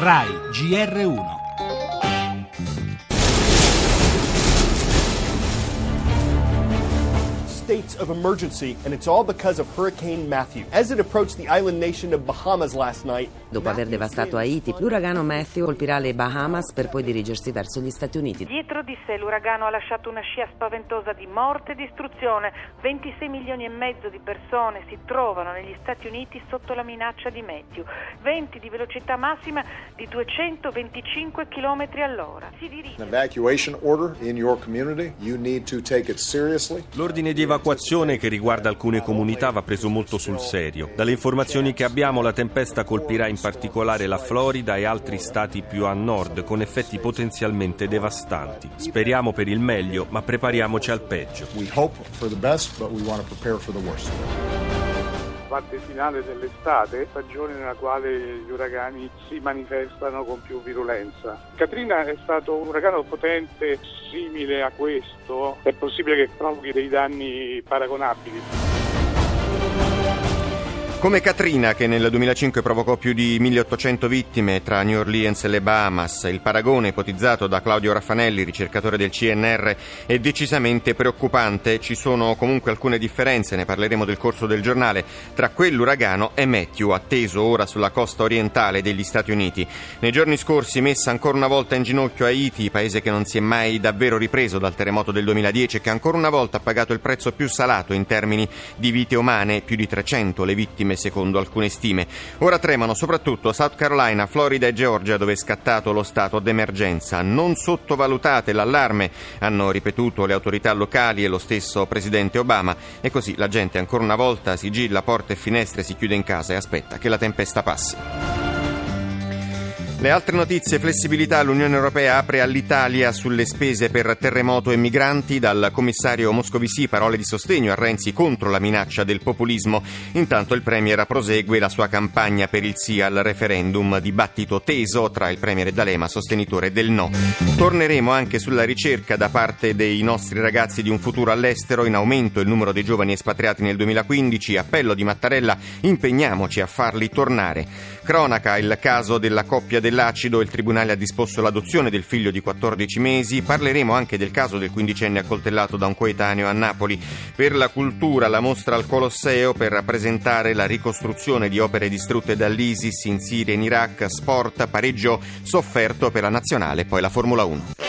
RAI GR1 states of emergency, and it's all because of Hurricane Matthew. As it approached the island nation of Bahamas last night, Dopo aver devastato Haiti, l'uragano Matthew colpirà le Bahamas per poi dirigersi verso gli Stati Uniti. Dietro di sé l'uragano ha lasciato una scia spaventosa di morte e distruzione. 26 milioni e mezzo di persone si trovano negli Stati Uniti sotto la minaccia di Matthew. Venti di velocità massima di 225 km all'ora. Si dirige an evacuation order in your community, you need to take it seriously. L'ordine di evacuazione che riguarda alcune comunità va preso molto sul serio. Dalle informazioni che abbiamo la tempesta colpirà in particolare la Florida e altri stati più a nord con effetti potenzialmente devastanti. Speriamo per il meglio, ma prepariamoci al peggio. Parte finale dell'estate, stagione nella quale gli uragani si manifestano con più virulenza. Katrina è stato un uragano potente simile a questo, è possibile che provochi dei danni paragonabili. Come Katrina, che nel 2005 provocò più di 1800 vittime tra New Orleans e le Bahamas, il paragone ipotizzato da Claudio Raffanelli, ricercatore del CNR, è decisamente preoccupante. Ci sono comunque alcune differenze, ne parleremo del corso del giornale, tra quell'uragano e Matthew, atteso ora sulla costa orientale degli Stati Uniti. Nei giorni scorsi messa ancora una volta in ginocchio Haiti, paese che non si è mai davvero ripreso dal terremoto del 2010 e che ancora una volta ha pagato il prezzo più salato in termini di vite umane, più di 300 le vittime secondo alcune stime. Ora tremano soprattutto South Carolina, Florida e Georgia dove è scattato lo stato d'emergenza. Non sottovalutate l'allarme, hanno ripetuto le autorità locali e lo stesso presidente Obama e così la gente ancora una volta sigilla porte e finestre, si chiude in casa e aspetta che la tempesta passi. Le altre notizie, flessibilità, l'Unione Europea apre all'Italia sulle spese per terremoto e migranti, dal commissario Moscovici parole di sostegno a Renzi contro la minaccia del populismo. Intanto il Premier prosegue la sua campagna per il sì al referendum, dibattito teso tra il Premier D'Alema, sostenitore del no. Torneremo anche sulla ricerca da parte dei nostri ragazzi di un futuro all'estero, in aumento il numero dei giovani espatriati nel 2015, appello di Mattarella, impegniamoci a farli tornare. Cronaca, il caso della coppia dell'acido, il Tribunale ha disposto l'adozione del figlio di 14 mesi, parleremo anche del caso del quindicenne accoltellato da un coetaneo a Napoli. Per la cultura, la mostra al Colosseo per rappresentare la ricostruzione di opere distrutte dall'ISIS in Siria e in Iraq, sport, pareggio sofferto per la nazionale, poi la Formula 1.